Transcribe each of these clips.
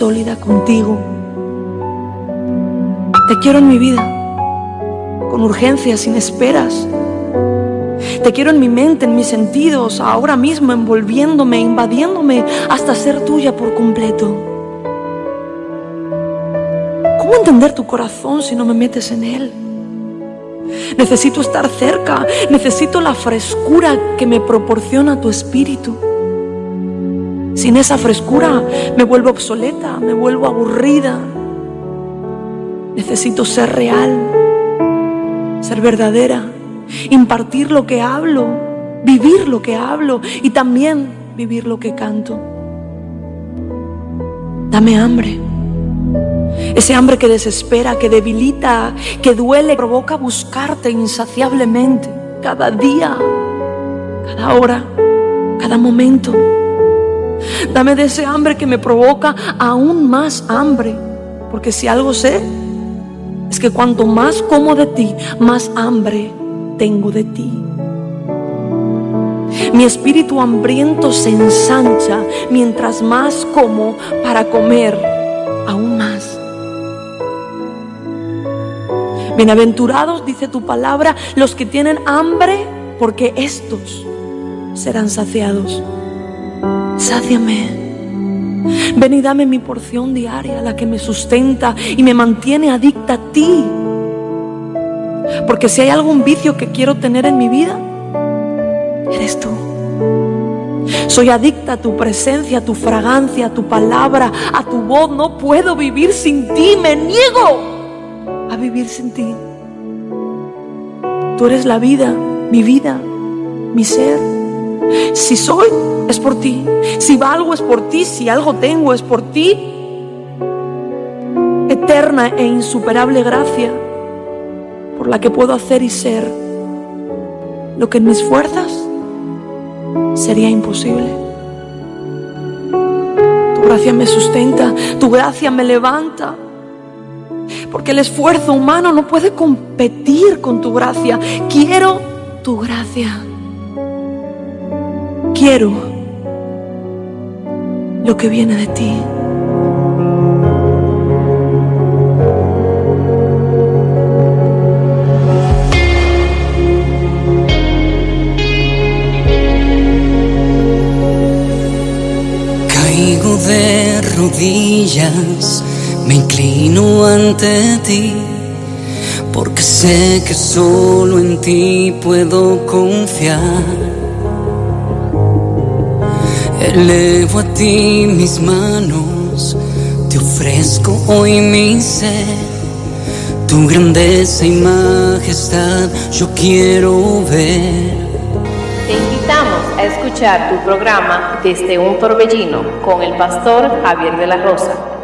sólida contigo. Te quiero en mi vida, con urgencia, sin esperas. Te quiero en mi mente, en mis sentidos, ahora mismo envolviéndome, invadiéndome hasta ser tuya por completo. ¿Cómo entender tu corazón si no me metes en él? Necesito estar cerca, necesito la frescura que me proporciona tu espíritu. Sin esa frescura me vuelvo obsoleta, me vuelvo aburrida. Necesito ser real, ser verdadera, impartir lo que hablo, vivir lo que hablo y también vivir lo que canto. Dame hambre. Ese hambre que desespera, que debilita, que duele, provoca buscarte insaciablemente cada día, cada hora, cada momento. Dame de ese hambre que me provoca aún más hambre. Porque si algo sé, es que cuanto más como de ti, más hambre tengo de ti. Mi espíritu hambriento se ensancha mientras más como para comer aún más. Bienaventurados, dice tu palabra, los que tienen hambre, porque estos serán saciados. Sáciame. Ven y dame mi porción diaria, la que me sustenta y me mantiene adicta a ti. Porque si hay algún vicio que quiero tener en mi vida, eres tú. Soy adicta a tu presencia, a tu fragancia, a tu palabra, a tu voz. No puedo vivir sin ti. Me niego a vivir sin ti. Tú eres la vida, mi vida, mi ser. Si soy, es por ti. Si valgo, es por ti. Si algo tengo, es por ti. Eterna e insuperable gracia por la que puedo hacer y ser lo que en mis fuerzas sería imposible. Tu gracia me sustenta, tu gracia me levanta. Porque el esfuerzo humano no puede competir con tu gracia. Quiero tu gracia. Quiero lo que viene de ti. Caigo de rodillas, me inclino ante ti, porque sé que solo en ti puedo confiar. Elevo a ti mis manos, te ofrezco hoy mi ser, tu grandeza y majestad yo quiero ver. Te invitamos a escuchar tu programa desde un torbellino con el pastor Javier de la Rosa.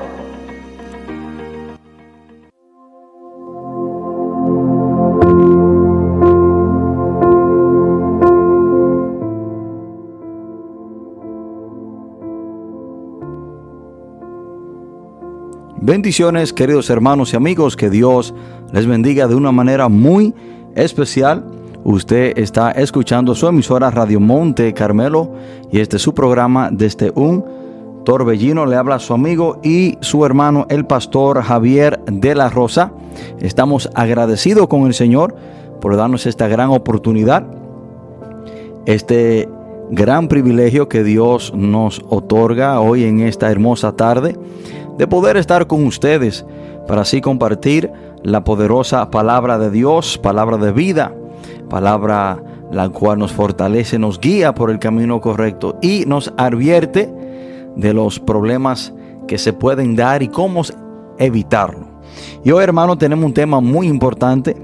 Bendiciones, queridos hermanos y amigos, que Dios les bendiga de una manera muy especial. Usted está escuchando su emisora Radio Monte Carmelo y este es su programa desde un torbellino. Le habla su amigo y su hermano, el pastor Javier de la Rosa. Estamos agradecidos con el Señor por darnos esta gran oportunidad, este gran privilegio que Dios nos otorga hoy en esta hermosa tarde de poder estar con ustedes para así compartir la poderosa palabra de Dios, palabra de vida, palabra la cual nos fortalece, nos guía por el camino correcto y nos advierte de los problemas que se pueden dar y cómo evitarlo. Y hoy hermano tenemos un tema muy importante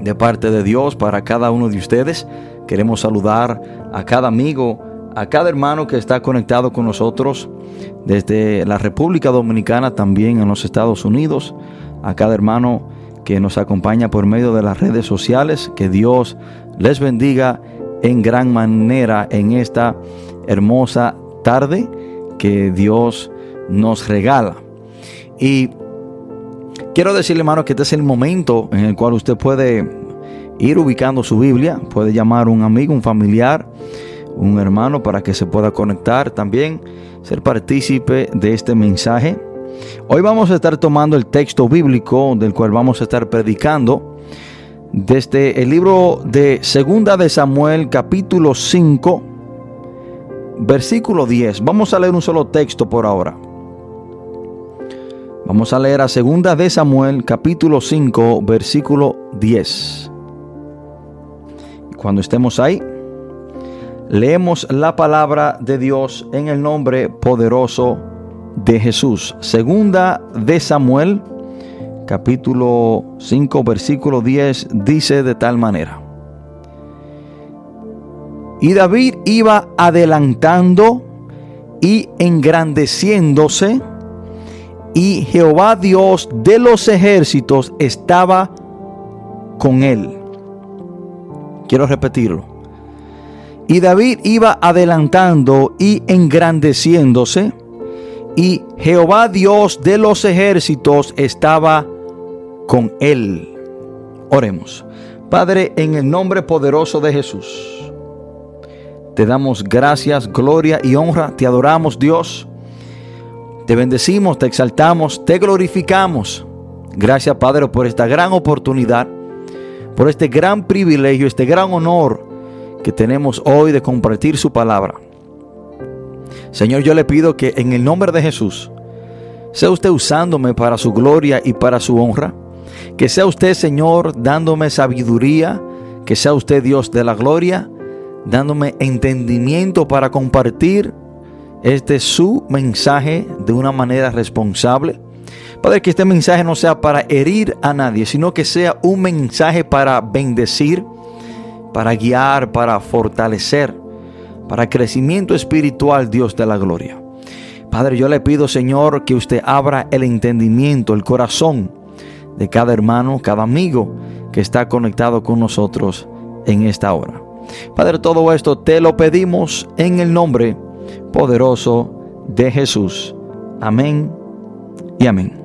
de parte de Dios para cada uno de ustedes. Queremos saludar a cada amigo, a cada hermano que está conectado con nosotros desde la República Dominicana, también en los Estados Unidos, a cada hermano que nos acompaña por medio de las redes sociales. Que Dios les bendiga en gran manera en esta hermosa tarde que Dios nos regala. Y quiero decirle, hermano, que este es el momento en el cual usted puede ir ubicando su Biblia, puede llamar a un amigo, un familiar, un hermano para que se pueda conectar también, ser partícipe de este mensaje. Hoy vamos a estar tomando el texto bíblico del cual vamos a estar predicando desde el libro de Segunda de Samuel capítulo 5 versículo 10. Vamos a leer un solo texto por ahora. Vamos a leer a Segunda de Samuel capítulo 5 versículo 10. Cuando estemos ahí, leemos la palabra de Dios en el nombre poderoso de Jesús. Segunda de Samuel, capítulo 5, versículo 10, dice de tal manera. Y David iba adelantando y engrandeciéndose, y Jehová Dios de los ejércitos estaba con él. Quiero repetirlo. Y David iba adelantando y engrandeciéndose, y Jehová Dios de los ejércitos estaba con él. Oremos. Padre, en el nombre poderoso de Jesús, te damos gracias, gloria y honra, te adoramos Dios, te bendecimos, te exaltamos, te glorificamos. Gracias Padre por esta gran oportunidad, por este gran privilegio, este gran honor que tenemos hoy de compartir su palabra. Señor, yo le pido que en el nombre de Jesús, sea usted usándome para su gloria y para su honra. Que sea usted, Señor, dándome sabiduría. Que sea usted, Dios de la gloria, dándome entendimiento para compartir este su mensaje de una manera responsable. Padre, que este mensaje no sea para herir a nadie, sino que sea un mensaje para bendecir, para guiar, para fortalecer, para crecimiento espiritual, Dios de la gloria. Padre, yo le pido, Señor, que usted abra el entendimiento, el corazón de cada hermano, cada amigo que está conectado con nosotros en esta hora. Padre, todo esto te lo pedimos en el nombre poderoso de Jesús. Amén y amén.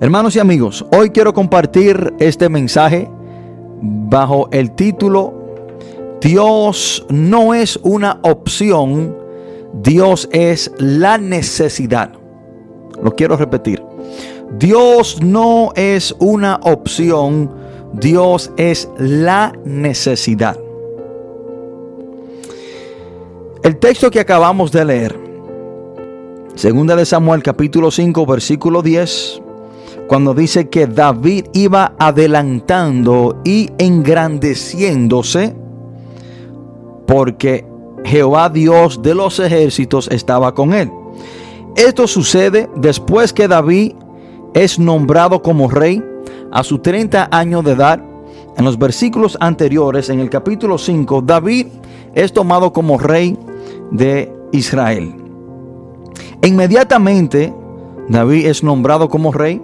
Hermanos y amigos, hoy quiero compartir este mensaje bajo el título Dios no es una opción, Dios es la necesidad. Lo quiero repetir. Dios no es una opción, Dios es la necesidad. El texto que acabamos de leer, segunda de Samuel capítulo 5 versículo 10, cuando dice que David iba adelantando y engrandeciéndose porque Jehová Dios de los ejércitos estaba con él. Esto sucede después que David es nombrado como rey a sus 30 años de edad. En los versículos anteriores, en el capítulo 5, David es tomado como rey de Israel. Inmediatamente, David es nombrado como rey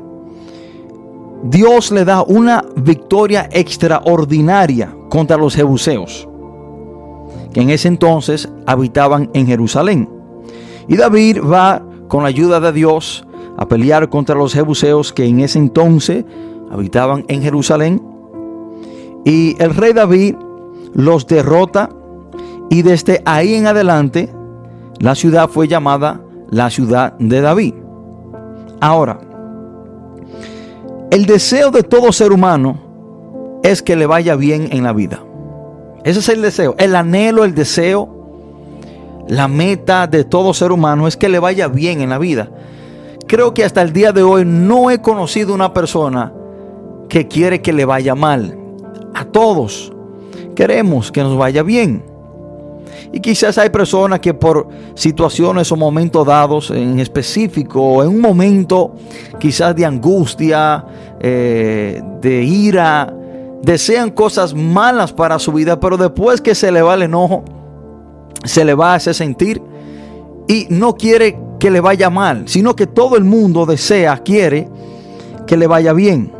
Dios le da una victoria extraordinaria contra los jebuseos, que en ese entonces habitaban en Jerusalén. Y David va con la ayuda de Dios a pelear contra los jebuseos que en ese entonces habitaban en Jerusalén. Y el rey David los derrota y desde ahí en adelante la ciudad fue llamada la ciudad de David. Ahora, el deseo de todo ser humano es que le vaya bien en la vida. Ese es el deseo, el anhelo, el deseo, la meta de todo ser humano es que le vaya bien en la vida. Creo que hasta el día de hoy no he conocido una persona que quiere que le vaya mal. A todos queremos que nos vaya bien. Y quizás hay personas que por situaciones o momentos dados en específico, en un momento quizás de angustia, eh, de ira, desean cosas malas para su vida, pero después que se le va el enojo, se le va a hacer sentir y no quiere que le vaya mal, sino que todo el mundo desea, quiere que le vaya bien.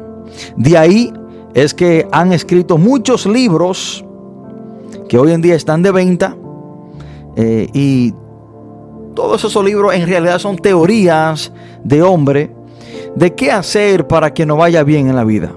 De ahí es que han escrito muchos libros que hoy en día están de venta eh, y todos esos libros en realidad son teorías de hombre de qué hacer para que nos vaya bien en la vida.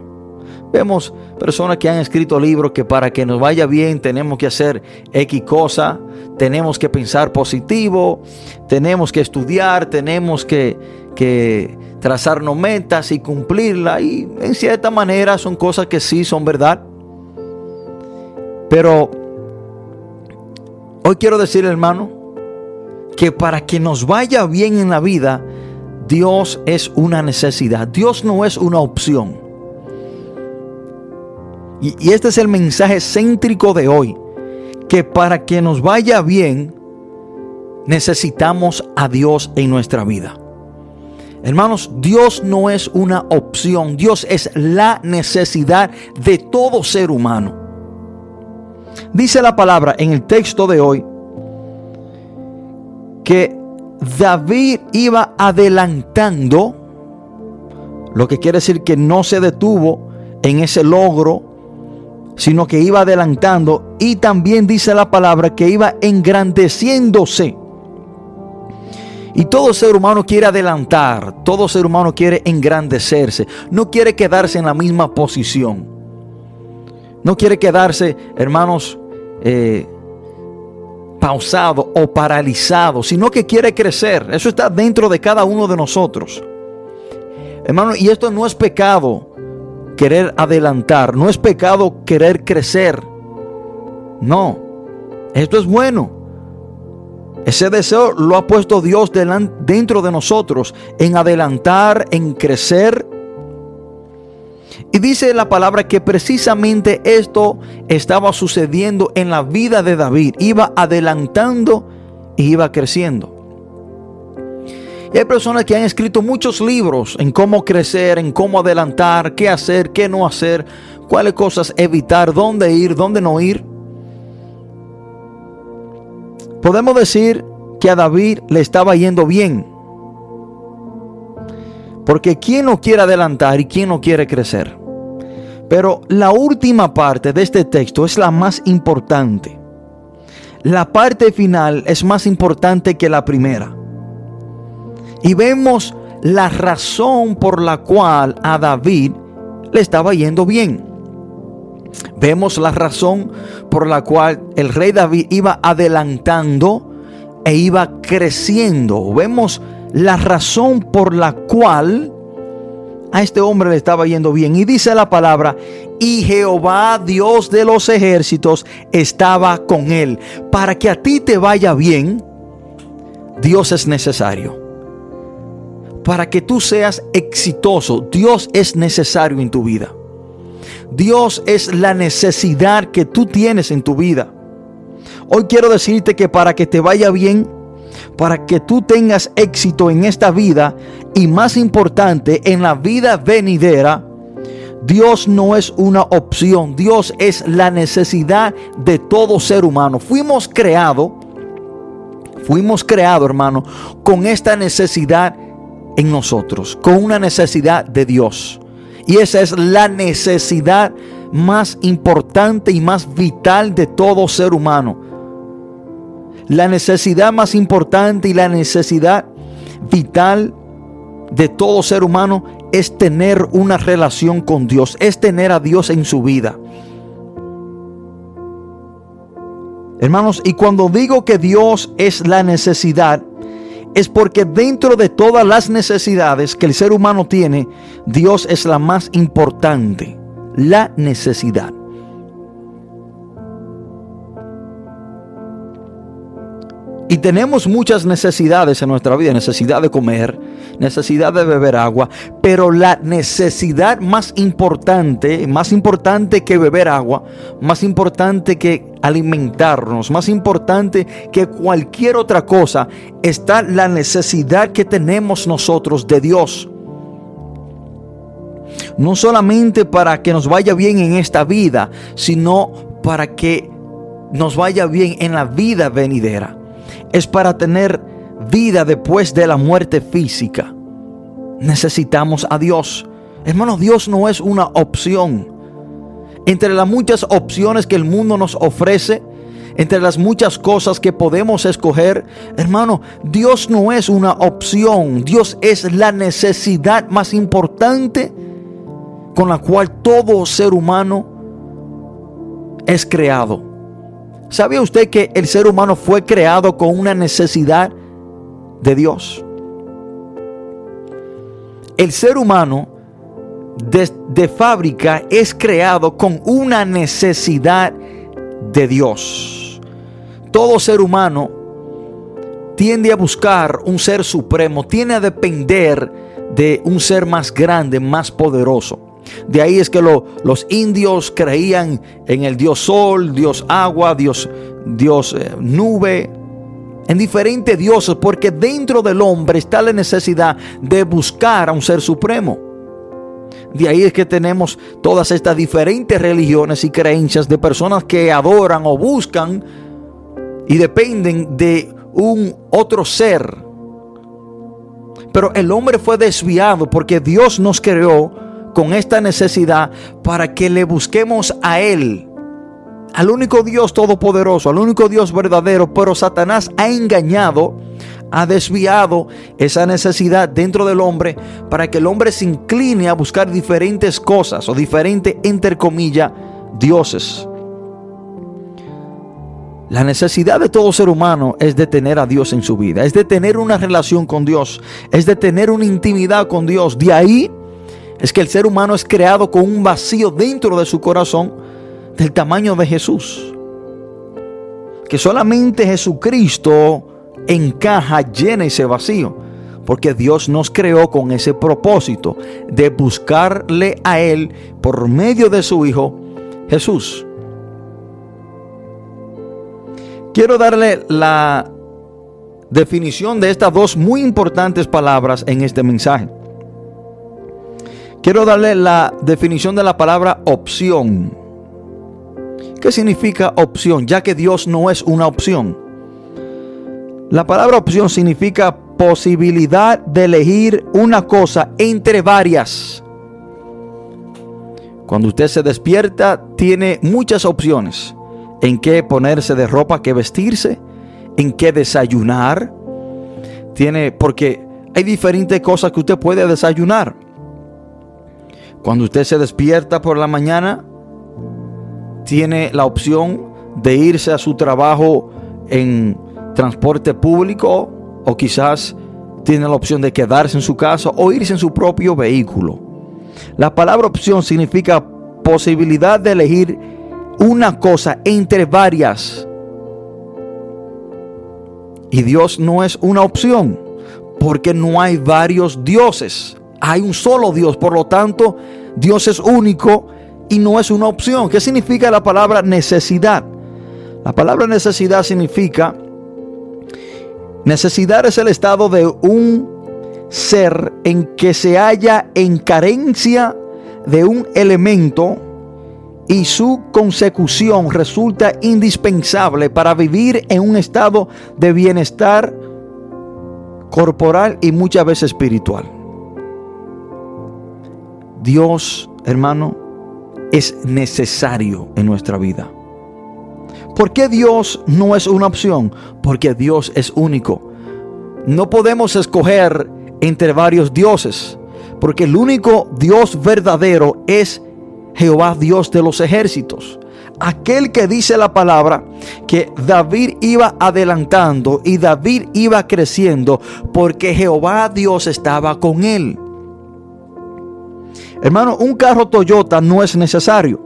Vemos personas que han escrito libros que para que nos vaya bien tenemos que hacer X cosa, tenemos que pensar positivo, tenemos que estudiar, tenemos que, que trazarnos metas y cumplirla. Y en cierta manera son cosas que sí son verdad. Pero hoy quiero decir, hermano, que para que nos vaya bien en la vida, Dios es una necesidad. Dios no es una opción. Y, este es el mensaje céntrico de hoy. Que para que nos vaya bien, necesitamos a Dios en nuestra vida. Hermanos, Dios no es una opción, Dios es la necesidad de todo ser humano. Dice la palabra en el texto de hoy que David iba adelantando, lo que quiere decir que no se detuvo en ese logro sino que iba adelantando y también dice la palabra que iba engrandeciéndose. Y todo ser humano quiere adelantar, todo ser humano quiere engrandecerse, no quiere quedarse en la misma posición. No quiere quedarse, hermanos, eh, pausado o paralizado, sino que quiere crecer. Eso está dentro de cada uno de nosotros. Hermano, y esto no es pecado querer adelantar, no es pecado querer crecer. No, esto es bueno. Ese deseo lo ha puesto Dios dentro de nosotros, en adelantar, en crecer. Y dice la palabra que precisamente esto estaba sucediendo en la vida de David. Iba adelantando y iba creciendo. Hay personas que han escrito muchos libros en cómo crecer, en cómo adelantar, qué hacer, qué no hacer, cuáles cosas evitar, dónde ir, dónde no ir. Podemos decir que a David le estaba yendo bien. Porque ¿quién no quiere adelantar y quién no quiere crecer? Pero la última parte de este texto es la más importante. La parte final es más importante que la primera. Y vemos la razón por la cual a David le estaba yendo bien. Vemos la razón por la cual el rey David iba adelantando e iba creciendo. Vemos la razón por la cual a este hombre le estaba yendo bien. Y dice la palabra, y Jehová Dios de los ejércitos estaba con él. Para que a ti te vaya bien, Dios es necesario para que tú seas exitoso, Dios es necesario en tu vida. Dios es la necesidad que tú tienes en tu vida. Hoy quiero decirte que para que te vaya bien, para que tú tengas éxito en esta vida y más importante en la vida venidera, Dios no es una opción, Dios es la necesidad de todo ser humano. Fuimos creados, fuimos creados hermano, con esta necesidad en nosotros, con una necesidad de Dios. Y esa es la necesidad más importante y más vital de todo ser humano. La necesidad más importante y la necesidad vital de todo ser humano es tener una relación con Dios, es tener a Dios en su vida. Hermanos, y cuando digo que Dios es la necesidad, es porque dentro de todas las necesidades que el ser humano tiene, Dios es la más importante, la necesidad. Y tenemos muchas necesidades en nuestra vida, necesidad de comer, necesidad de beber agua, pero la necesidad más importante, más importante que beber agua, más importante que alimentarnos, más importante que cualquier otra cosa, está la necesidad que tenemos nosotros de Dios. No solamente para que nos vaya bien en esta vida, sino para que nos vaya bien en la vida venidera es para tener vida después de la muerte física. Necesitamos a Dios. Hermanos, Dios no es una opción. Entre las muchas opciones que el mundo nos ofrece, entre las muchas cosas que podemos escoger, hermano, Dios no es una opción. Dios es la necesidad más importante con la cual todo ser humano es creado. ¿Sabe usted que el ser humano fue creado con una necesidad de Dios? El ser humano de, fábrica es creado con una necesidad de Dios. Todo ser humano tiende a buscar un ser supremo, tiende a depender de un ser más grande, más poderoso. De ahí es que los indios creían en el dios sol, dios agua, dios, dios eh, nube, en diferentes dioses, porque dentro del hombre está la necesidad de buscar a un ser supremo. De ahí es que tenemos todas estas diferentes religiones y creencias de personas que adoran o buscan y dependen de un otro ser. Pero el hombre fue desviado porque Dios nos creó con esta necesidad para que le busquemos a Él, al único Dios todopoderoso, al único Dios verdadero, pero Satanás ha engañado, ha desviado esa necesidad dentro del hombre para que el hombre se incline a buscar diferentes cosas o diferentes, entre comillas, dioses. La necesidad de todo ser humano es de tener a Dios en su vida, es de tener una relación con Dios, es de tener una intimidad con Dios. De ahí es que el ser humano es creado con un vacío dentro de su corazón del tamaño de Jesús. Que solamente Jesucristo encaja, llena ese vacío. Porque Dios nos creó con ese propósito de buscarle a Él por medio de su Hijo Jesús. Quiero darle la definición de estas dos muy importantes palabras en este mensaje. Quiero darle la definición de la palabra opción. ¿Qué significa opción? Ya que Dios no es una opción. La palabra opción significa posibilidad de elegir una cosa entre varias. Cuando usted se despierta, tiene muchas opciones en qué ponerse de ropa, qué vestirse, en qué desayunar. Tiene, porque hay diferentes cosas que usted puede desayunar. Cuando usted se despierta por la mañana, tiene la opción de irse a su trabajo en transporte público o quizás tiene la opción de quedarse en su casa o irse en su propio vehículo. La palabra opción significa posibilidad de elegir una cosa entre varias. Y Dios no es una opción, porque no hay varios dioses. Hay un solo Dios, por lo tanto, Dios es único y no es una opción. ¿Qué significa la palabra necesidad? La palabra necesidad significa, necesidad es el estado de un ser en que se halla en carencia de un elemento y su consecución resulta indispensable para vivir en un estado de bienestar corporal y muchas veces espiritual. Dios, hermano, es necesario en nuestra vida. ¿Por qué Dios no es una opción? Porque Dios es único. No podemos escoger entre varios dioses, porque el único Dios verdadero es Jehová Dios de los ejércitos. Aquel que dice la palabra que David iba adelantando y David iba creciendo porque Jehová Dios estaba con él. Hermano, un carro Toyota no es necesario.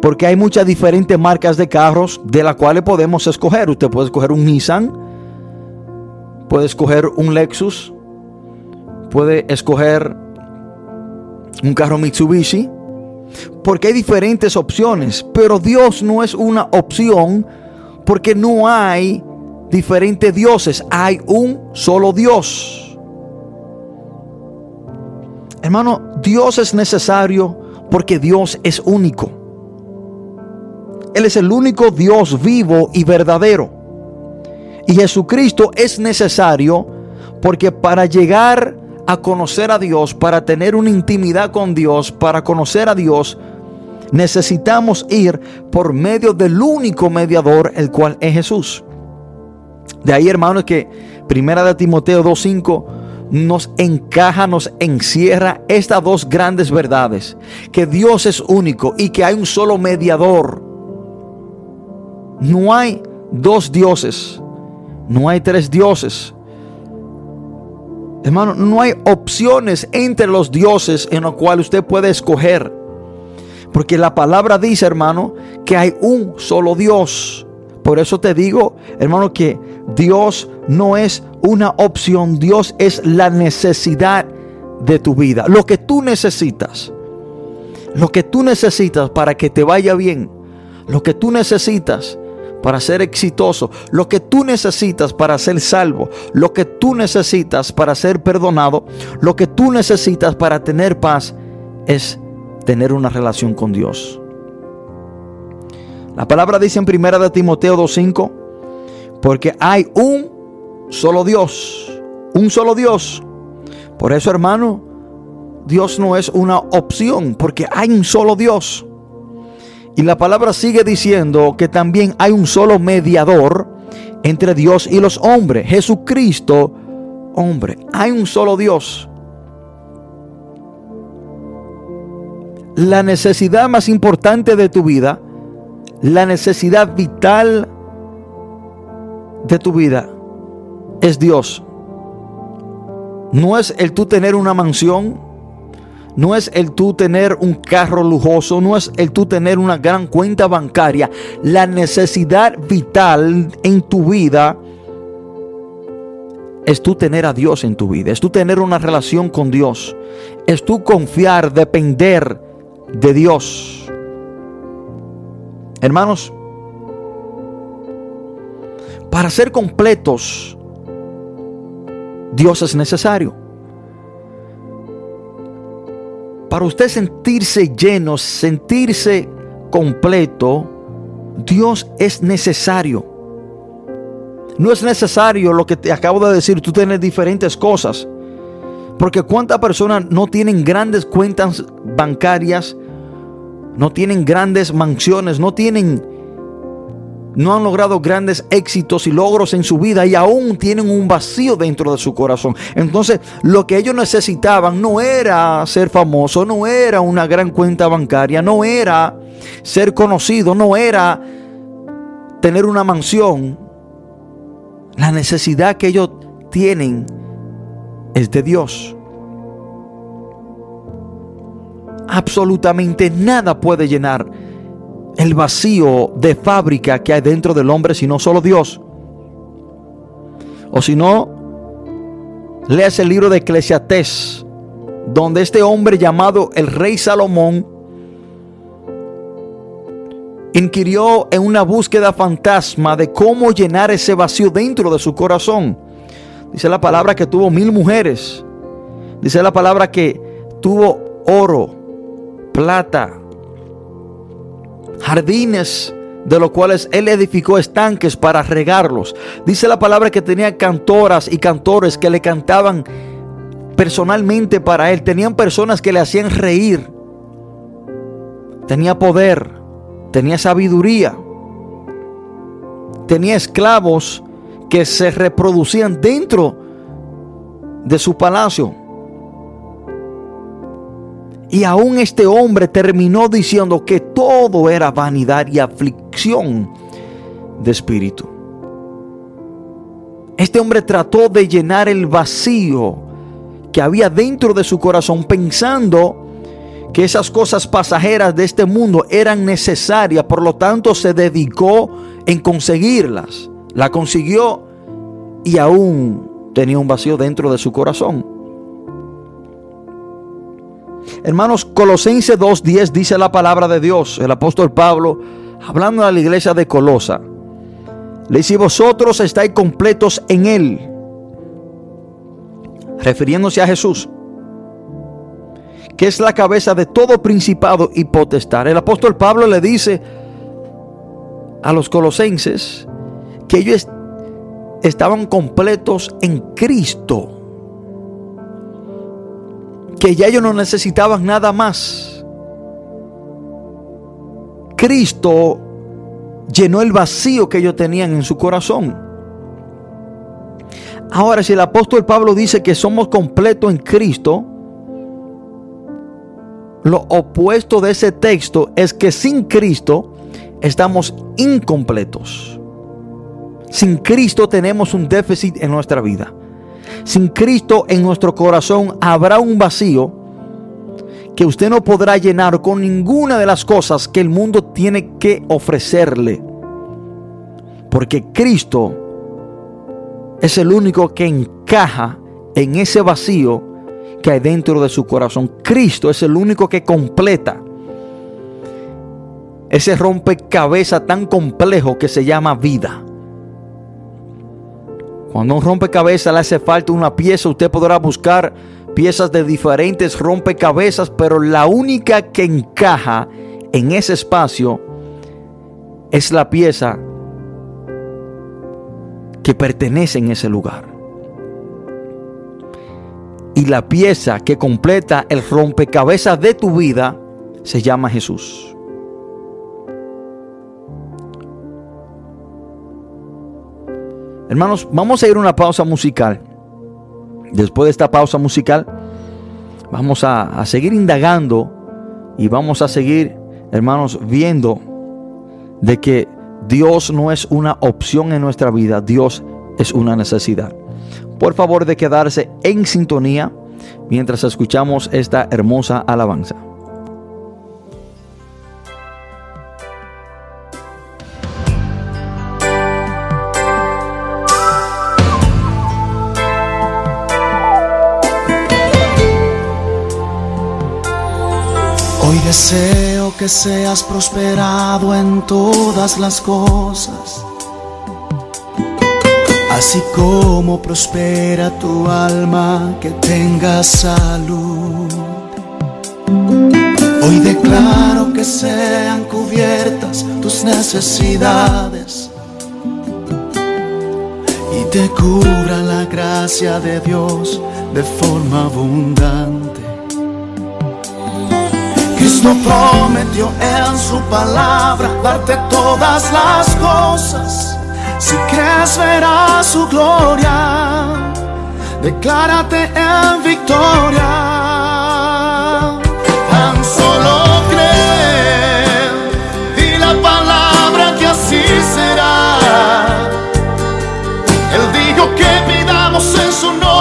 Porque hay muchas diferentes marcas de carros de las cuales podemos escoger. Usted puede escoger un Nissan, puede escoger un Lexus, puede escoger un carro Mitsubishi, porque hay diferentes opciones, pero Dios no es una opción porque no hay diferentes dioses, hay un solo Dios. Hermano, Dios es necesario porque Dios es único. Él es el único Dios vivo y verdadero. Y Jesucristo es necesario porque para llegar a conocer a Dios, para tener una intimidad con Dios, para conocer a Dios, necesitamos ir por medio del único mediador, el cual es Jesús. De ahí, hermanos, que Primera de Timoteo 2.5 nos encaja, nos encierra estas dos grandes verdades, que Dios es único y que hay un solo mediador. No hay dos dioses, no hay tres dioses. Hermano, no hay opciones entre los dioses en los cuales usted puede escoger. Porque la palabra dice, hermano, que hay un solo Dios. Por eso te digo, hermano, que Dios no es una opción, Dios es la necesidad de tu vida. Lo que tú necesitas, lo que tú necesitas para que te vaya bien, lo que tú necesitas para ser exitoso, lo que tú necesitas para ser salvo, lo que tú necesitas para ser perdonado, lo que tú necesitas para tener paz es tener una relación con Dios. La palabra dice en primera de Timoteo 2:5, porque hay un solo Dios, un solo Dios. Por eso, hermano, Dios no es una opción, porque hay un solo Dios. Y la palabra sigue diciendo que también hay un solo mediador entre Dios y los hombres, Jesucristo, hombre. Hay un solo Dios. La necesidad más importante de tu vida, la necesidad vital de tu vida es Dios. No es el tú tener una mansión, no es el tú tener un carro lujoso, no es el tú tener una gran cuenta bancaria. La necesidad vital en tu vida es tú tener a Dios en tu vida, es tú tener una relación con Dios, es tú confiar, depender de Dios. Hermanos, para ser completos, Dios es necesario. Para usted sentirse lleno, sentirse completo, Dios es necesario. No es necesario lo que te acabo de decir, tú tienes diferentes cosas. Porque cuántas personas no tienen grandes cuentas bancarias, no tienen grandes mansiones, no tienen no han logrado grandes éxitos y logros en su vida y aún tienen un vacío dentro de su corazón. Entonces, lo que ellos necesitaban no era ser famoso, no era una gran cuenta bancaria, no era ser conocido, no era tener una mansión. La necesidad que ellos tienen es de Dios. Absolutamente nada puede llenar el vacío de fábrica que hay dentro del hombre, sino solo Dios. O si no, leas el libro de Eclesiastés, donde este hombre llamado el rey Salomón inquirió en una búsqueda fantasma de cómo llenar ese vacío dentro de su corazón. Dice la palabra que tuvo mil mujeres. Dice la palabra que tuvo oro, plata, jardines de los cuales él edificó estanques para regarlos. Dice la palabra que tenía cantoras y cantores que le cantaban personalmente para él. Tenían personas que le hacían reír. Tenía poder, tenía sabiduría. Tenía esclavos que se reproducían dentro de su palacio. Y aún este hombre terminó diciendo que todo era vanidad y aflicción de espíritu. Este hombre trató de llenar el vacío que había dentro de su corazón pensando que esas cosas pasajeras de este mundo eran necesarias, por lo tanto se dedicó en conseguirlas. La consiguió y aún tenía un vacío dentro de su corazón. Hermanos, Colosenses 2.10 dice la palabra de Dios, el apóstol Pablo, hablando a la iglesia de Colosa. Le dice, vosotros estáis completos en Él, refiriéndose a Jesús, que es la cabeza de todo principado y potestad. El apóstol Pablo le dice a los colosenses que ellos estaban completos en Cristo que ya ellos no necesitaban nada más. Cristo llenó el vacío que ellos tenían en su corazón. Ahora, si el apóstol Pablo dice que somos completos en Cristo, lo opuesto de ese texto es que sin Cristo estamos incompletos. Sin Cristo tenemos un déficit en nuestra vida. Sin Cristo en nuestro corazón habrá un vacío que usted no podrá llenar con ninguna de las cosas que el mundo tiene que ofrecerle. Porque Cristo es el único que encaja en ese vacío que hay dentro de su corazón. Cristo es el único que completa ese rompecabezas tan complejo que se llama vida. Cuando un rompecabezas le hace falta una pieza, usted podrá buscar piezas de diferentes rompecabezas, pero la única que encaja en ese espacio es la pieza que pertenece en ese lugar. Y la pieza que completa el rompecabezas de tu vida se llama Jesús. Hermanos, vamos a ir a una pausa musical. Después de esta pausa musical, vamos a, seguir indagando y vamos a seguir, hermanos, viendo de que Dios no es una opción en nuestra vida, Dios es una necesidad. Por favor de quedarse en sintonía mientras escuchamos esta hermosa alabanza. Deseo que seas prosperado en todas las cosas, así como prospera tu alma, que tengas salud. Hoy declaro que sean cubiertas tus necesidades y te cubra la gracia de Dios de forma abundante. Cristo prometió en su palabra darte todas las cosas. Si crees verás su gloria, declárate en victoria. Tan solo cree, di la palabra que así será. Él dijo que pidamos en su nombre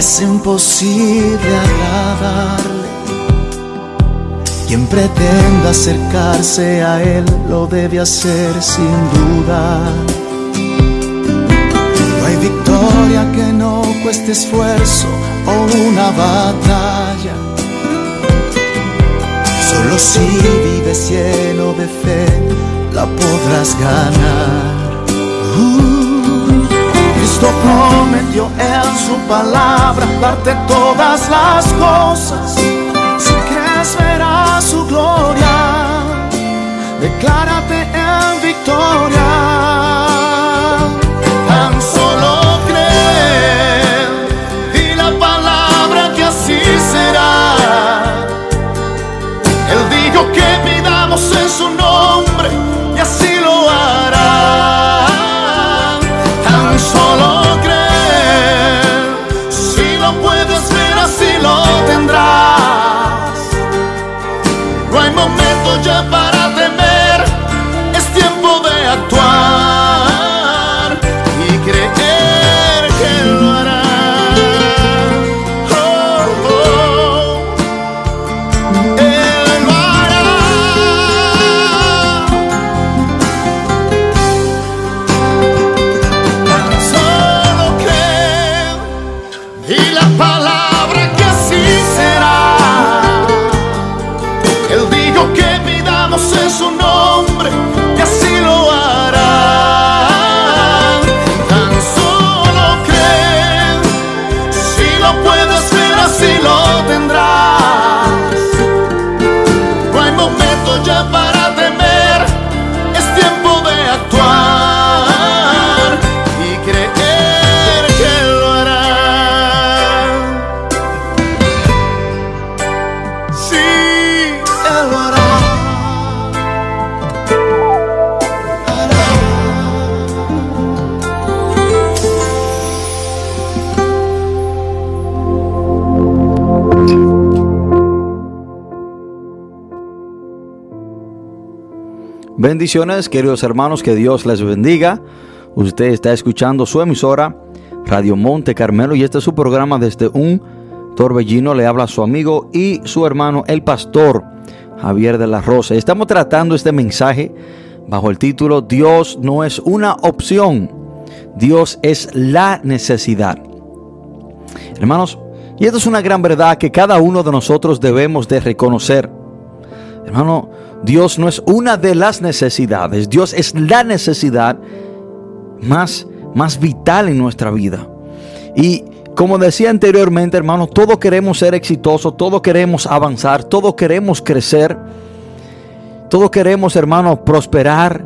es imposible agradarle quien pretenda acercarse a Él lo debe hacer sin duda. No hay victoria que no cueste esfuerzo o una batalla. Solo si vives lleno de fe la podrás ganar. Uh, Cristo prometió en su palabra darte todas las cosas verás su gloria. Declárate Bendiciones, queridos hermanos, que Dios les bendiga. Usted está escuchando su emisora Radio Monte Carmelo y este es su programa desde un torbellino. Le habla su amigo y su hermano, el pastor Javier de la Rosa. Estamos tratando este mensaje bajo el título Dios no es una opción, Dios es la necesidad. Hermanos, y esto es una gran verdad que cada uno de nosotros debemos de reconocer. Hermano, Dios no es una de las necesidades, Dios es la necesidad más, más vital en nuestra vida. Y como decía anteriormente, hermano, todos queremos ser exitosos, todos queremos avanzar, todos queremos crecer, todos queremos, hermano, prosperar.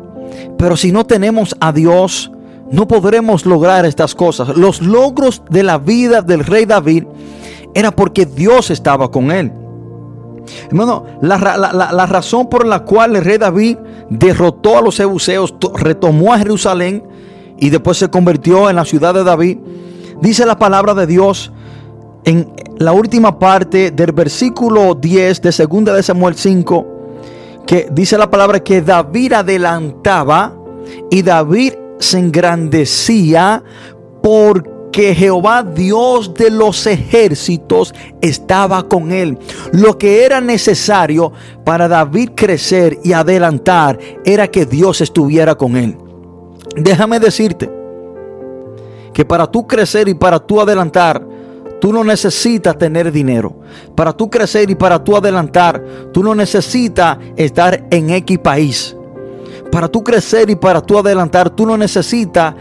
Pero si no tenemos a Dios, no podremos lograr estas cosas. Los logros de la vida del rey David era porque Dios estaba con él. Hermano, la, razón por la cual el rey David derrotó a los jebuseos, retomó a Jerusalén y después se convirtió en la ciudad de David, dice la palabra de Dios en la última parte del versículo 10 de 2 de Samuel 5, que dice la palabra que David adelantaba y David se engrandecía por que Jehová Dios de los ejércitos estaba con él. Lo que era necesario para David crecer y adelantar era que Dios estuviera con él. Déjame decirte que para tú crecer y para tú adelantar, tú no necesitas tener dinero. Para tú crecer y para tú adelantar, tú no necesitas estar en X país. Para tú crecer y para tú adelantar, tú no necesitas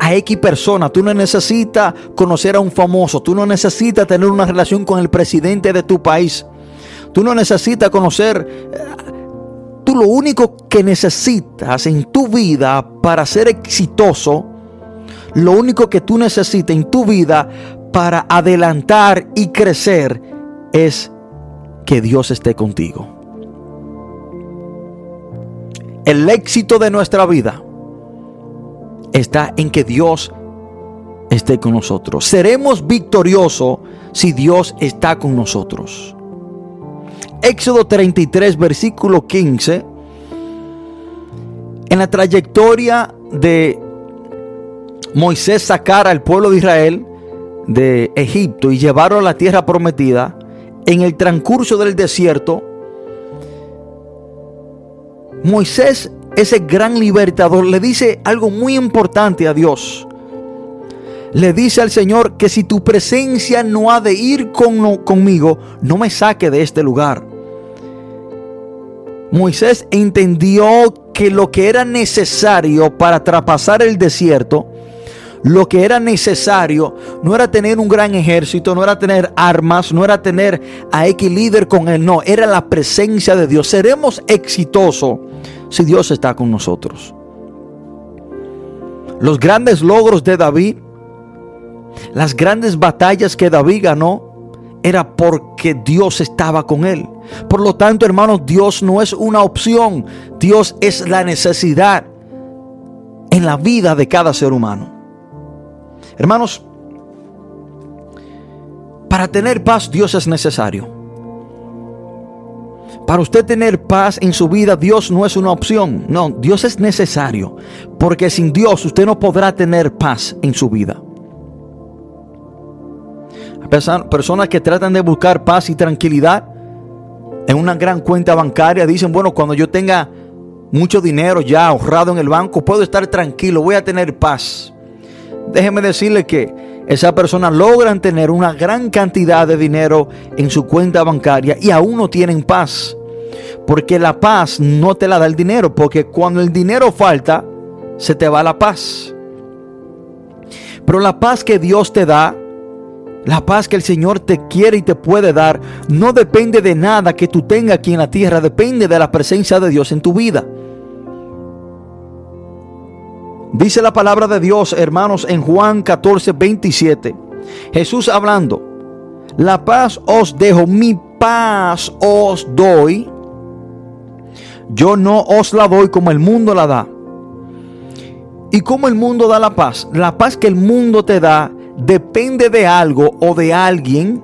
a X persona. Tú no necesitas conocer a un famoso. Tú no necesitas tener una relación con el presidente de tu país. Tú no necesitas conocer... Eh, tú lo único que necesitas en tu vida para ser exitoso, lo único que tú necesitas en tu vida para adelantar y crecer es que Dios esté contigo. El éxito de nuestra vida está en que Dios esté con nosotros. Seremos victoriosos si Dios está con nosotros. Éxodo 33, versículo 15. En la trayectoria de Moisés sacar al pueblo de Israel de Egipto y llevarlo a la tierra prometida, en el transcurso del desierto, Moisés ese gran libertador, le dice algo muy importante a Dios. Le dice al Señor que si tu presencia no ha de ir con, conmigo, no me saque de este lugar. Moisés entendió que lo que era necesario para traspasar el desierto, lo que era necesario no era tener un gran ejército, no era tener armas, no era tener a X líder con él, no, era la presencia de Dios. Seremos exitosos si Dios está con nosotros. Los grandes logros de David, las grandes batallas que David ganó, era porque Dios estaba con él. Por lo tanto, hermanos, Dios no es una opción, Dios es la necesidad en la vida de cada ser humano. Hermanos, para tener paz Dios es necesario. Para usted tener paz en su vida, Dios no es una opción. No, Dios es necesario. Porque sin Dios usted no podrá tener paz en su vida. Personas que tratan de buscar paz y tranquilidad en una gran cuenta bancaria dicen, bueno, cuando yo tenga mucho dinero ya ahorrado en el banco, puedo estar tranquilo, voy a tener paz. Déjeme decirle que esas personas logran tener una gran cantidad de dinero en su cuenta bancaria y aún no tienen paz. Porque la paz no te la da el dinero, porque cuando el dinero falta, se te va la paz. Pero la paz que Dios te da, la paz que el Señor te quiere y te puede dar, no depende de nada que tú tengas aquí en la tierra, depende de la presencia de Dios en tu vida. Dice la palabra de Dios, hermanos, en Juan 14, 27. Jesús hablando, la paz os dejo, mi paz os doy. Yo no os la doy como el mundo la da. ¿Y cómo el mundo da la paz? La paz que el mundo te da depende de algo o de alguien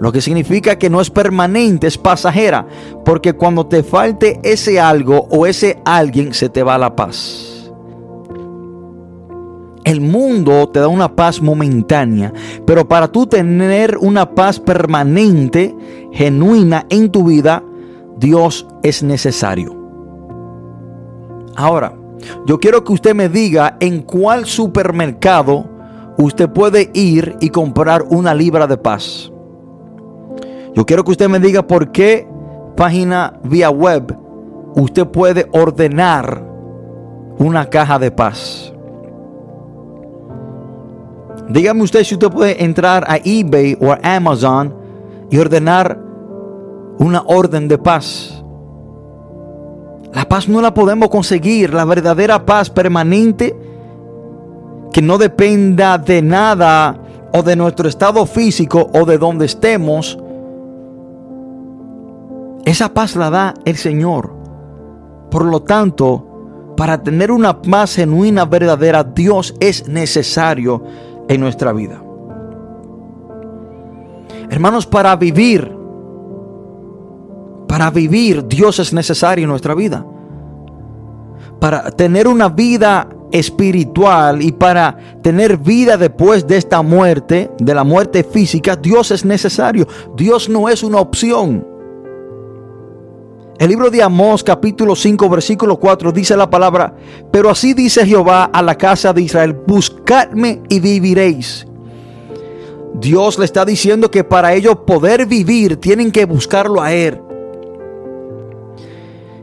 lo que significa que no es permanente, es pasajera, porque cuando te falte ese algo o ese alguien, se te va la paz. El mundo te da una paz momentánea, pero para tú tener una paz permanente, genuina en tu vida, Dios es necesario. Ahora, yo quiero que usted me diga en cuál supermercado usted puede ir y comprar una libra de paz. Yo quiero que usted me diga por qué página vía web usted puede ordenar una caja de paz. Dígame usted si usted puede entrar a eBay o a Amazon y ordenar una orden de paz. La paz no la podemos conseguir, la verdadera paz permanente que no dependa de nada o de nuestro estado físico o de donde estemos. Esa paz la da el Señor. Por lo tanto, para tener una paz genuina, verdadera, Dios es necesario en nuestra vida. Hermanos, para vivir, para vivir, Dios es necesario en nuestra vida. Para tener una vida espiritual y para tener vida después de esta muerte, de la muerte física, Dios es necesario. Dios no es una opción. El libro de Amós capítulo 5 versículo 4 dice la palabra, pero así dice Jehová a la casa de Israel, buscadme y viviréis. Dios le está diciendo que para ellos poder vivir tienen que buscarlo a Él.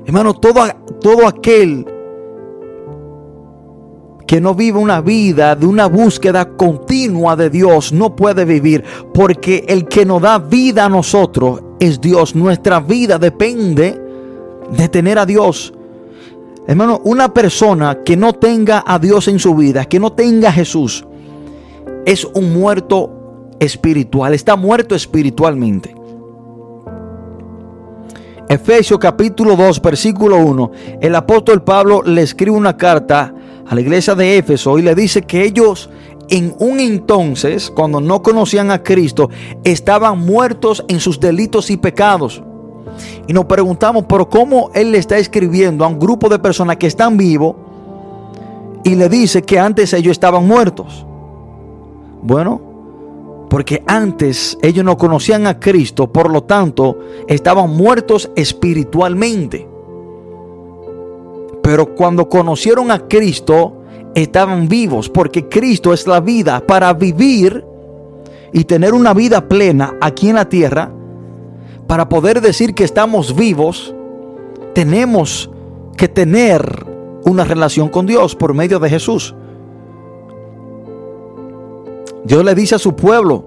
Hermano, todo, todo aquel que no vive una vida de una búsqueda continua de Dios no puede vivir, porque el que nos da vida a nosotros es Dios. Nuestra vida depende de tener a Dios. Hermano, una persona que no tenga a Dios en su vida, que no tenga a Jesús, es un muerto espiritual, está muerto espiritualmente. Efesios capítulo 2, versículo 1, el apóstol Pablo le escribe una carta a la iglesia de Éfeso y le dice que ellos en un entonces, cuando no conocían a Cristo, estaban muertos en sus delitos y pecados. Y nos preguntamos, por cómo él le está escribiendo a un grupo de personas que están vivos y le dice que antes ellos estaban muertos. Bueno, porque antes ellos no conocían a Cristo, por lo tanto estaban muertos espiritualmente. Pero cuando conocieron a Cristo, estaban vivos, porque Cristo es la vida para vivir y tener una vida plena aquí en la tierra. Para poder decir que estamos vivos, tenemos que tener una relación con Dios por medio de Jesús. Dios le dice a su pueblo,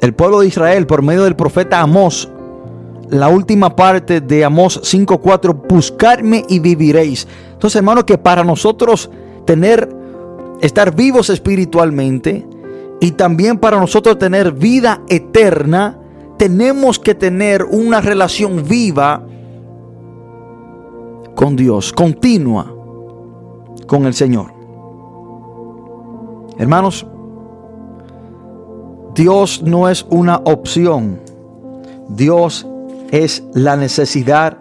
el pueblo de Israel, por medio del profeta Amós, la última parte de Amós 5:4, buscarme y viviréis. Entonces, hermano, que para nosotros tener, estar vivos espiritualmente y también para nosotros tener vida eterna, tenemos que tener una relación viva con Dios, continua con el Señor. Hermanos, Dios no es una opción. Dios es la necesidad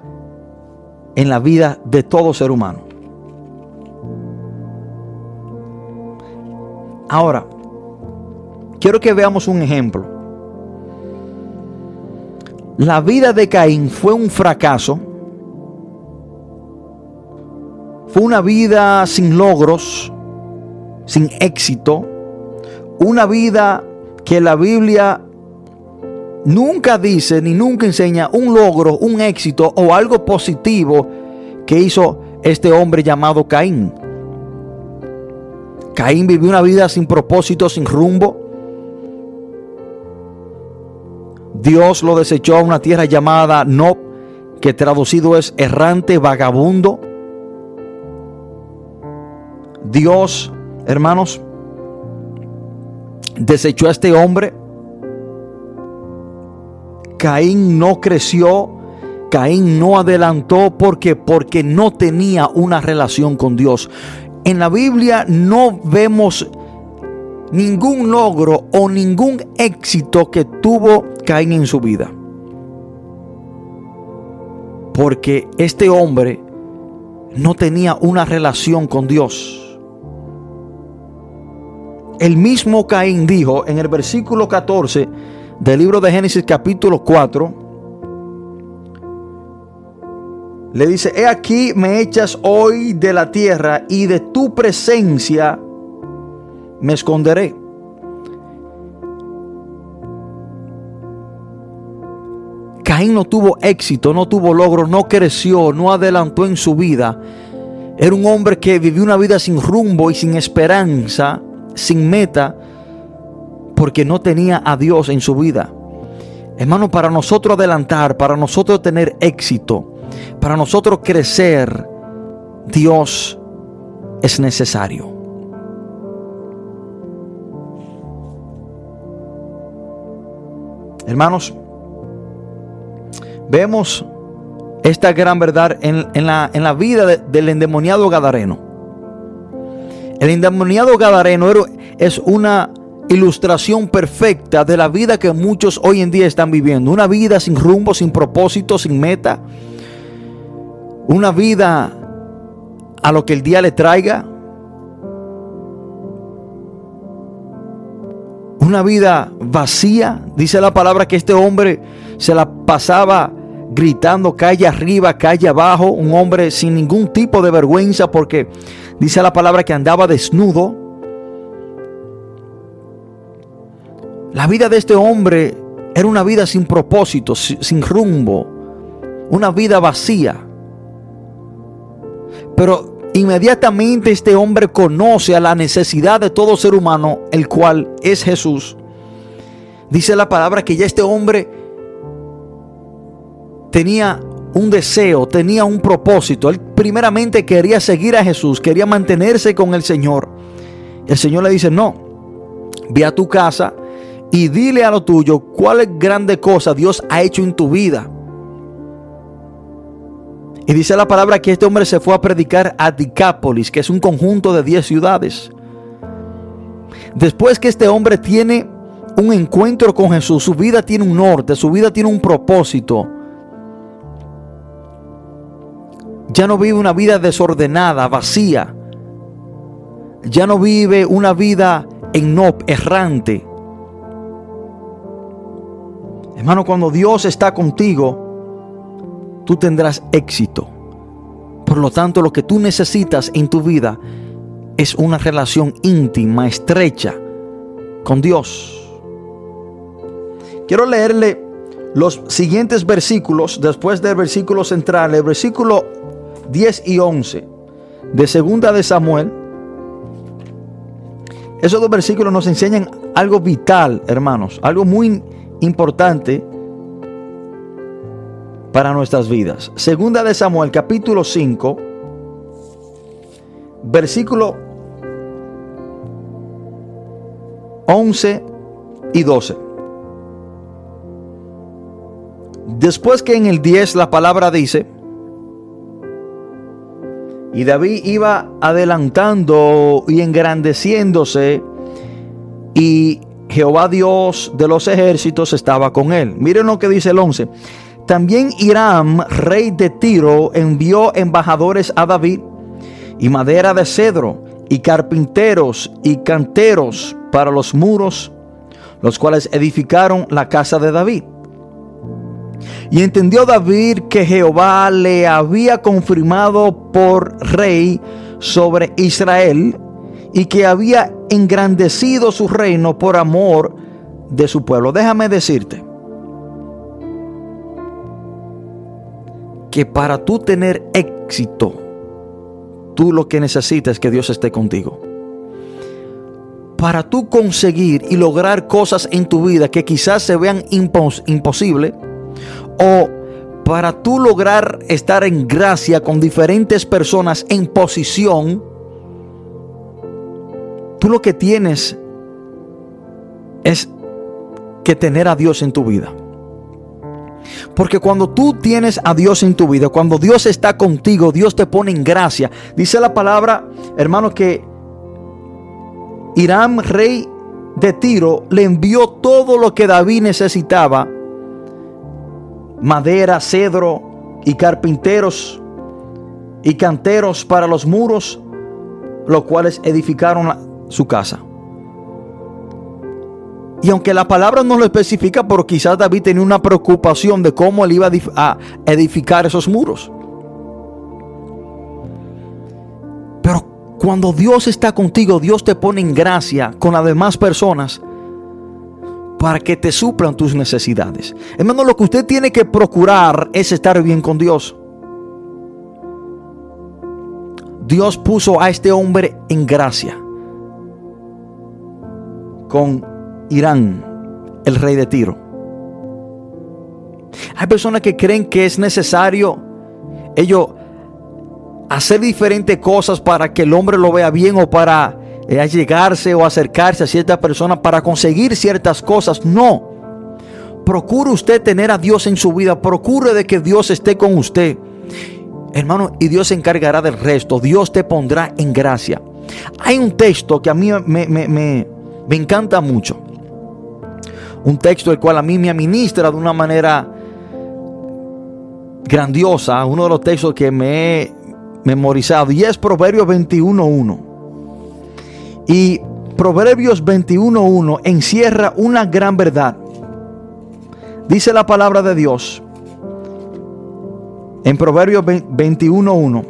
en la vida de todo ser humano. Ahora, quiero que veamos un ejemplo. La vida de Caín fue un fracaso. Fue una vida sin logros, sin éxito. Una vida que la Biblia nunca dice ni nunca enseña un logro, un éxito o algo positivo que hizo este hombre llamado Caín. Caín vivió una vida sin propósito, sin rumbo. Dios lo desechó a una tierra llamada Nob, que traducido es errante, vagabundo. Dios, hermanos, desechó a este hombre. Caín no creció, Caín no adelantó porque porque no tenía una relación con Dios. En la Biblia no vemos ningún logro o ningún éxito que tuvo Caín en su vida. Porque este hombre no tenía una relación con Dios. El mismo Caín dijo en el versículo 14 del libro de Génesis capítulo 4, le dice, he aquí me echas hoy de la tierra y de tu presencia me esconderé. Caín no tuvo éxito, no tuvo logro, no creció, no adelantó en su vida. Era un hombre que vivió una vida sin rumbo y sin esperanza, sin meta, porque no tenía a Dios en su vida. Hermano, para nosotros adelantar, para nosotros tener éxito, para nosotros crecer, Dios es necesario. Hermanos, vemos esta gran verdad en, la, en la, vida del endemoniado Gadareno. El endemoniado Gadareno es una ilustración perfecta de la vida que muchos hoy en día están viviendo. Una vida sin rumbo, sin propósito, sin meta. Una vida a lo que el día le traiga. Una vida vacía. Dice la palabra que este hombre se la pasaba gritando calle arriba, calle abajo. Un hombre sin ningún tipo de vergüenza porque dice la palabra que andaba desnudo. La vida de este hombre era una vida sin propósito, sin rumbo. Una vida vacía. Pero inmediatamente este hombre conoce a la necesidad de todo ser humano, el cual es Jesús. Dice la palabra que ya este hombre tenía un deseo, tenía un propósito. Él primeramente quería seguir a Jesús, quería mantenerse con el Señor. El Señor le dice, no, ve a tu casa y dile a lo tuyo cuál grande cosa Dios ha hecho en tu vida. Y dice la palabra que este hombre se fue a predicar a Dicápolis, que es un conjunto de 10 ciudades. Después que este hombre tiene un encuentro con Jesús, su vida tiene un norte, su vida tiene un propósito. Ya no vive una vida desordenada, vacía. Ya no vive una vida en no errante. Hermano, cuando Dios está contigo, tú tendrás éxito. Por lo tanto, lo que tú necesitas en tu vida es una relación íntima, estrecha con Dios. Quiero leerle los siguientes versículos después del versículo central, el versículo 10 y 11 de segunda de Samuel. Esos dos versículos nos enseñan algo vital, hermanos, algo muy importante para nuestras vidas. Segunda de Samuel capítulo 5, versículo 11 y 12. Después que en el 10 la palabra dice, y David iba adelantando y engrandeciéndose y Jehová Dios de los ejércitos estaba con él. Miren lo que dice el 11. También Hiram, rey de Tiro, envió embajadores a David y madera de cedro y carpinteros y canteros para los muros, los cuales edificaron la casa de David. Y entendió David que Jehová le había confirmado por rey sobre Israel y que había engrandecido su reino por amor de su pueblo. Déjame decirte, que para tú tener éxito, tú lo que necesitas es que Dios esté contigo. Para tú conseguir y lograr cosas en tu vida que quizás se vean imposibles, o para tú lograr estar en gracia con diferentes personas en posición, tú lo que tienes es que tener a Dios en tu vida. Porque cuando tú tienes a Dios en tu vida, cuando Dios está contigo, Dios te pone en gracia. Dice la palabra, hermano, que Irán, rey de Tiro le envió todo lo que David necesitaba, madera, cedro y carpinteros y canteros para los muros, los cuales edificaron su casa. Y aunque la palabra no lo especifica, pero quizás David tenía una preocupación de cómo él iba a edificar esos muros. Pero cuando Dios está contigo, Dios te pone en gracia con las demás personas para que te suplan tus necesidades. Hermano, lo que usted tiene que procurar es estar bien con Dios. Dios puso a este hombre en gracia con Irán, el rey de Tiro. Hay personas que creen que es necesario ellos hacer diferentes cosas para que el hombre lo vea bien o para eh, llegarse o acercarse a cierta persona para conseguir ciertas cosas. No. Procure usted tener a Dios en su vida. Procure de que Dios esté con usted. Hermano, y Dios se encargará del resto. Dios te pondrá en gracia. Hay un texto que a mí me, me encanta mucho. Un texto el cual a mí me administra de una manera grandiosa. Uno de los textos que me he memorizado. Y es Proverbios 21.1. Y Proverbios 21.1 encierra una gran verdad. Dice la palabra de Dios. En Proverbios 21.1.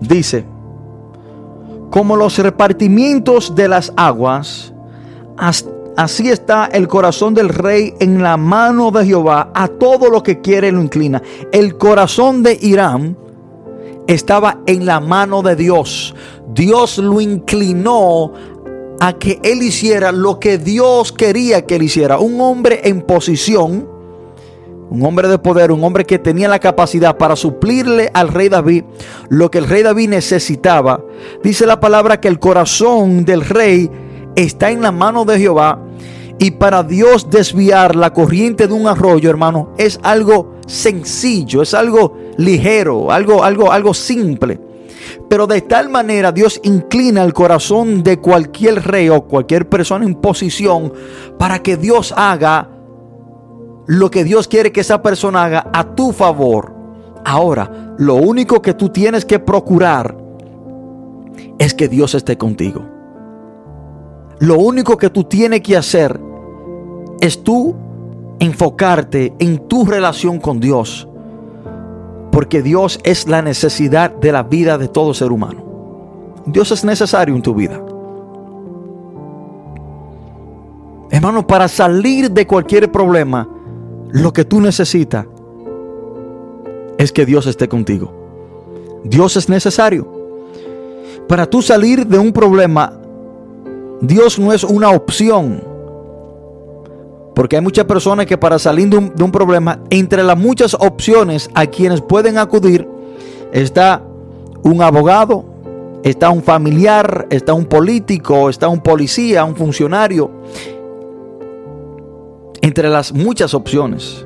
Dice. Como los repartimientos de las aguas, Así está el corazón del rey en la mano de Jehová. A todo lo que quiere lo inclina. El corazón de Irán estaba en la mano de Dios. Dios lo inclinó a que él hiciera lo que Dios quería que él hiciera. Un hombre en posición, un hombre de poder, un hombre que tenía la capacidad para suplirle al rey David lo que el rey David necesitaba. Dice la palabra que el corazón del rey está en la mano de Jehová. Y para Dios desviar la corriente de un arroyo, hermano, es algo sencillo, es algo ligero, algo, algo, algo simple. Pero de tal manera Dios inclina el corazón de cualquier rey o cualquier persona en posición para que Dios haga lo que Dios quiere que esa persona haga a tu favor. Ahora, lo único que tú tienes que procurar es que Dios esté contigo. Lo único que tú tienes que hacer es tú enfocarte en tu relación con Dios. Porque Dios es la necesidad de la vida de todo ser humano. Dios es necesario en tu vida. Hermano, para salir de cualquier problema, lo que tú necesitas es que Dios esté contigo. Dios es necesario. Para tú salir de un problema, Dios no es una opción. Porque hay muchas personas que para salir de un, problema, entre las muchas opciones a quienes pueden acudir, está un abogado, está un familiar, está un político, está un policía, un funcionario. Entre las muchas opciones.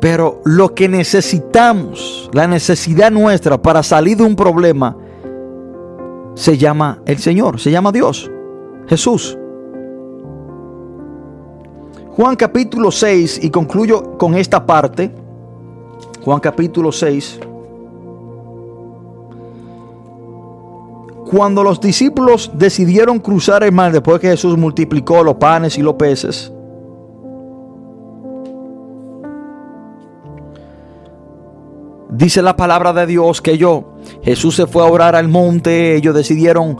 Pero lo que necesitamos, la necesidad nuestra para salir de un problema, se llama el Señor, se llama Dios, Jesús. Juan capítulo 6, y concluyo con esta parte, Juan capítulo 6. Cuando los discípulos decidieron cruzar el mar después que Jesús multiplicó los panes y los peces, Dice la palabra de Dios que yo, Jesús se fue a orar al monte, ellos decidieron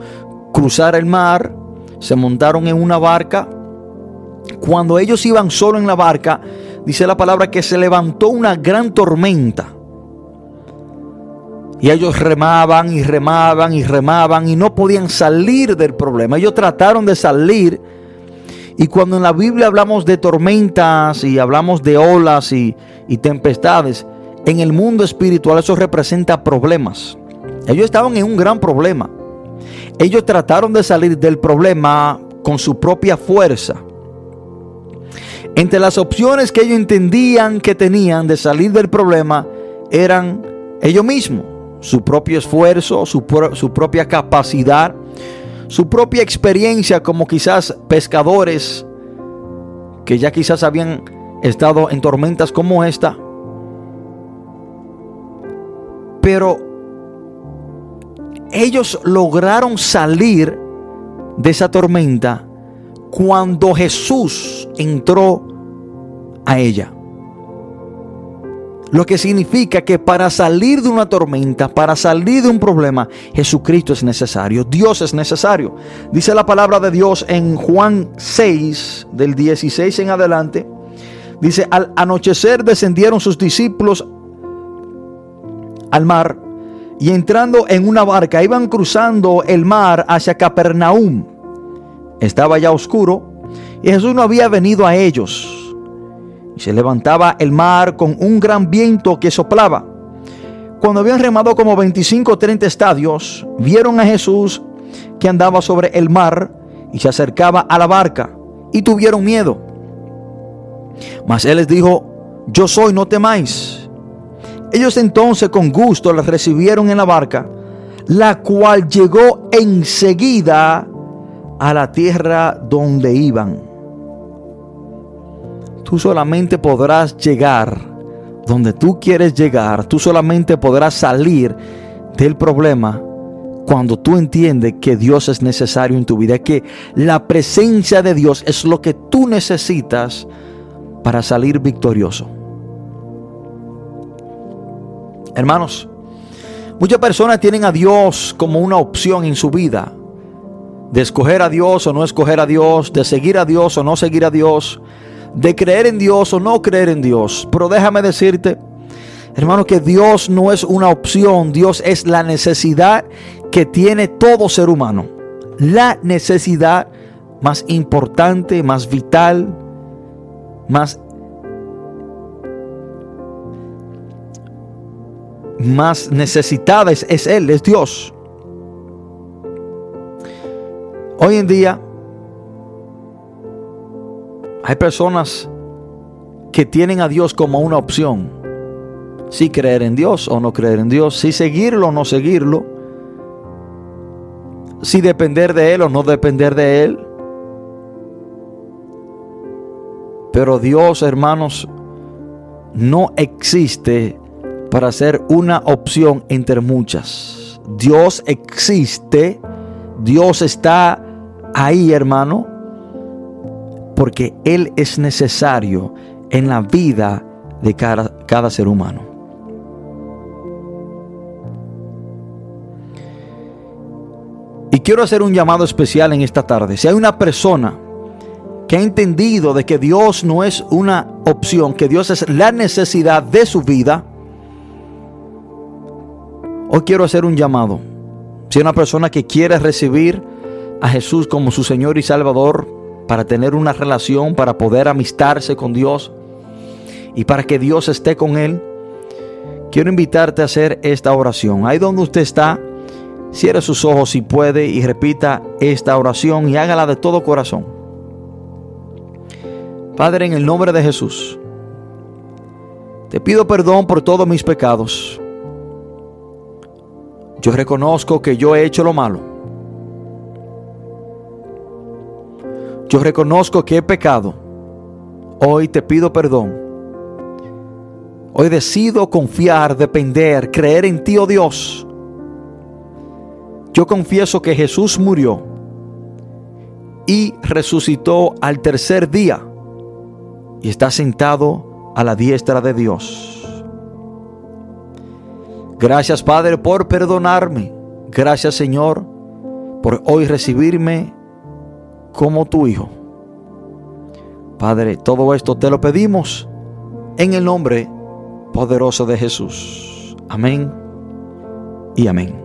cruzar el mar, se montaron en una barca. Cuando ellos iban solo en la barca, dice la palabra que se levantó una gran tormenta. Y ellos remaban y remaban y remaban y no podían salir del problema. Ellos trataron de salir. Y cuando en la Biblia hablamos de tormentas y hablamos de olas y, y tempestades, en el mundo espiritual eso representa problemas. Ellos estaban en un gran problema. Ellos trataron de salir del problema con su propia fuerza. Entre las opciones que ellos entendían que tenían de salir del problema eran ellos mismos, su propio esfuerzo, su, propia capacidad su propia experiencia como quizás pescadores que ya quizás habían estado en tormentas como esta. Pero ellos lograron salir de esa tormenta cuando Jesús entró a ella. Lo que significa que para salir de una tormenta, para salir de un problema, Jesucristo es necesario, Dios es necesario. Dice la palabra de Dios en Juan 6, del 16 en adelante. Dice, al anochecer descendieron sus discípulos al mar y entrando en una barca iban cruzando el mar hacia Capernaum. Estaba ya oscuro y Jesús no había venido a ellos y se levantaba el mar con un gran viento que soplaba. Cuando habían remado como 25 o 30 estadios, vieron a Jesús que andaba sobre el mar y se acercaba a la barca y tuvieron miedo. Mas él les dijo, yo soy, no temáis. Ellos entonces con gusto les recibieron en la barca, la cual llegó enseguida a la tierra donde iban. Tú solamente podrás llegar donde tú quieres llegar, tú solamente podrás salir del problema cuando tú entiendes que Dios es necesario en tu vida, que la presencia de Dios es lo que tú necesitas para salir victorioso. Hermanos, muchas personas tienen a Dios como una opción en su vida, de escoger a Dios o no escoger a Dios, de seguir a Dios o no seguir a Dios de creer en Dios o no creer en Dios. Pero déjame decirte, hermano, que Dios no es una opción, Dios es la necesidad que tiene todo ser humano. La necesidad más importante, más vital, más más necesitada es, es, Él, es Dios. Hoy en día hay personas que tienen a Dios como una opción. Si creer en Dios o no creer en Dios. Si seguirlo o no seguirlo. Si depender de Él o no depender de Él. Pero Dios, hermanos, no existe para ser una opción entre muchas. Dios existe. Dios está ahí, hermano porque Él es necesario en la vida de cada, ser humano. Y quiero hacer un llamado especial en esta tarde. Si hay una persona que ha entendido de que Dios no es una opción, que Dios es la necesidad de su vida, hoy quiero hacer un llamado. Si hay una persona que quiere recibir a Jesús como su Señor y Salvador, para tener una relación, para poder amistarse con Dios y para que Dios esté con él, quiero invitarte a hacer esta oración. Ahí donde usted está, cierre sus ojos si puede y repita esta oración y hágala de todo corazón. Padre, en el nombre de Jesús, te pido perdón por todos mis pecados. Yo reconozco que yo he hecho lo malo Yo reconozco que he pecado. Hoy te pido perdón. Hoy decido confiar, depender, creer en ti, oh Dios. Yo confieso que Jesús murió y resucitó al tercer día y está sentado a la diestra de Dios. Gracias Padre por perdonarme. Gracias Señor por hoy recibirme como tu Hijo. Padre, todo esto te lo pedimos en el nombre poderoso de Jesús. Amén y amén.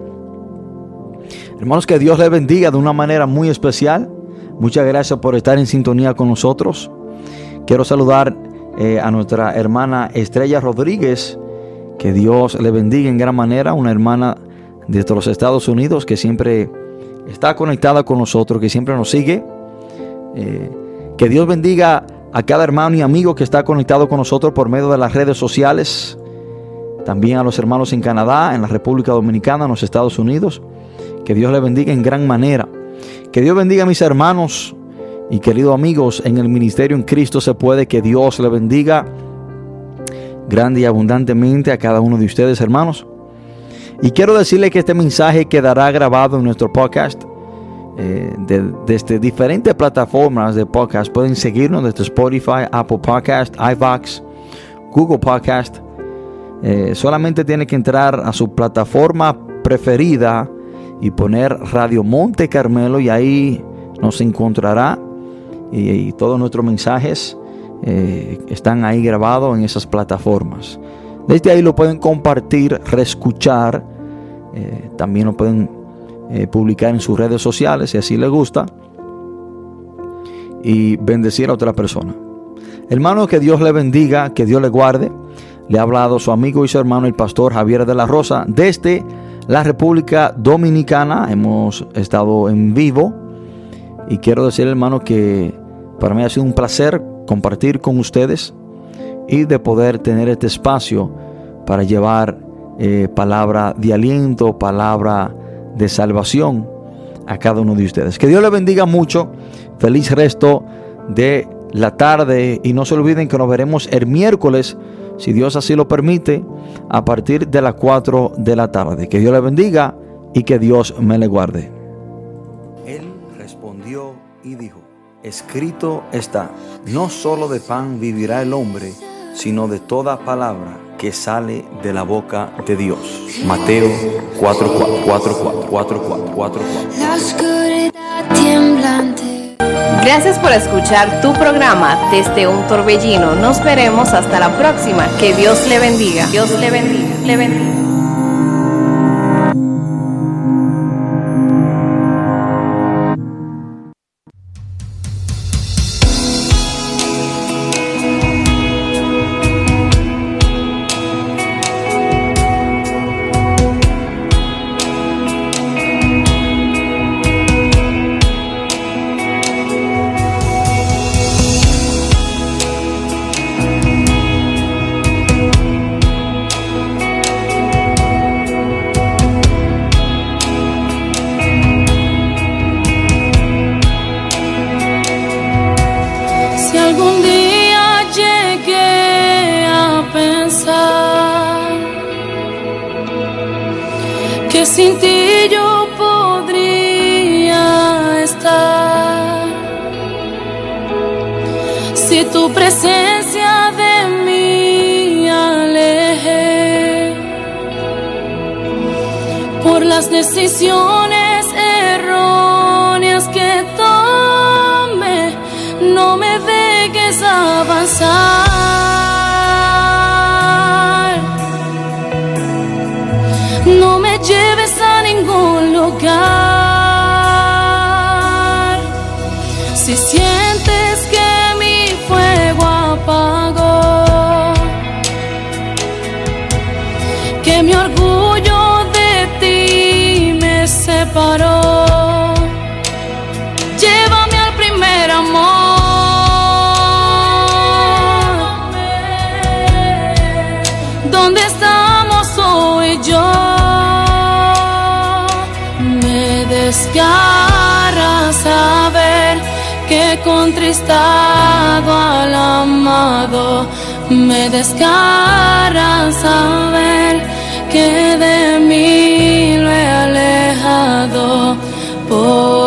Hermanos, que Dios les bendiga de una manera muy especial. Muchas gracias por estar en sintonía con nosotros. Quiero saludar eh, a nuestra hermana Estrella Rodríguez. Que Dios le bendiga en gran manera. Una hermana de los Estados Unidos que siempre está conectada con nosotros, que siempre nos sigue eh, que Dios bendiga a cada hermano y amigo que está conectado con nosotros por medio de las redes sociales. También a los hermanos en Canadá, en la República Dominicana, en los Estados Unidos. Que Dios les bendiga en gran manera. Que Dios bendiga a mis hermanos y queridos amigos en el ministerio en Cristo se puede. Que Dios le bendiga grande y abundantemente a cada uno de ustedes, hermanos. Y quiero decirle que este mensaje quedará grabado en nuestro podcast. Eh, de- desde diferentes plataformas de podcast. Pueden seguirnos desde Spotify, Apple Podcast, iVox, Google Podcast. Eh, solamente tiene que entrar a su plataforma preferida y poner Radio Monte Carmelo y ahí nos encontrará. Y, y todos nuestros mensajes eh, están ahí grabados en esas plataformas. Desde ahí lo pueden compartir, reescuchar. eh, también lo pueden eh, publicar en sus redes sociales si así les gusta. Y bendecir a otra persona. Hermano, que Dios le bendiga, que Dios le guarde. Le ha hablado su amigo y su hermano, el pastor Javier de la Rosa, desde la República Dominicana. Hemos estado en vivo. Y quiero decir, hermano, que para mí ha sido un placer compartir con ustedes y de poder tener este espacio para llevar eh, palabra de aliento, palabra de salvación a cada uno de ustedes. Que Dios les bendiga mucho. Feliz resto de la tarde y no se olviden que nos veremos el miércoles, si Dios así lo permite, a partir de las 4 de la tarde. Que Dios les bendiga y que Dios me le guarde. Él respondió y dijo, escrito está, no solo de pan vivirá el hombre, sino de toda palabra que sale de la boca de Dios. Mateo 4, 4, 4, 4, 4, 4, 4, 4. La oscuridad temblante. Gracias por escuchar tu programa desde un torbellino. Nos veremos hasta la próxima. Que Dios le bendiga. Dios le bendiga. Le bendiga. Sin ti yo podría estar, si tu presencia de mí alejé por las decisiones erróneas que tome, no me dejes avanzar. Contristado al amado, me desgarra saber que de mí lo he alejado. Porque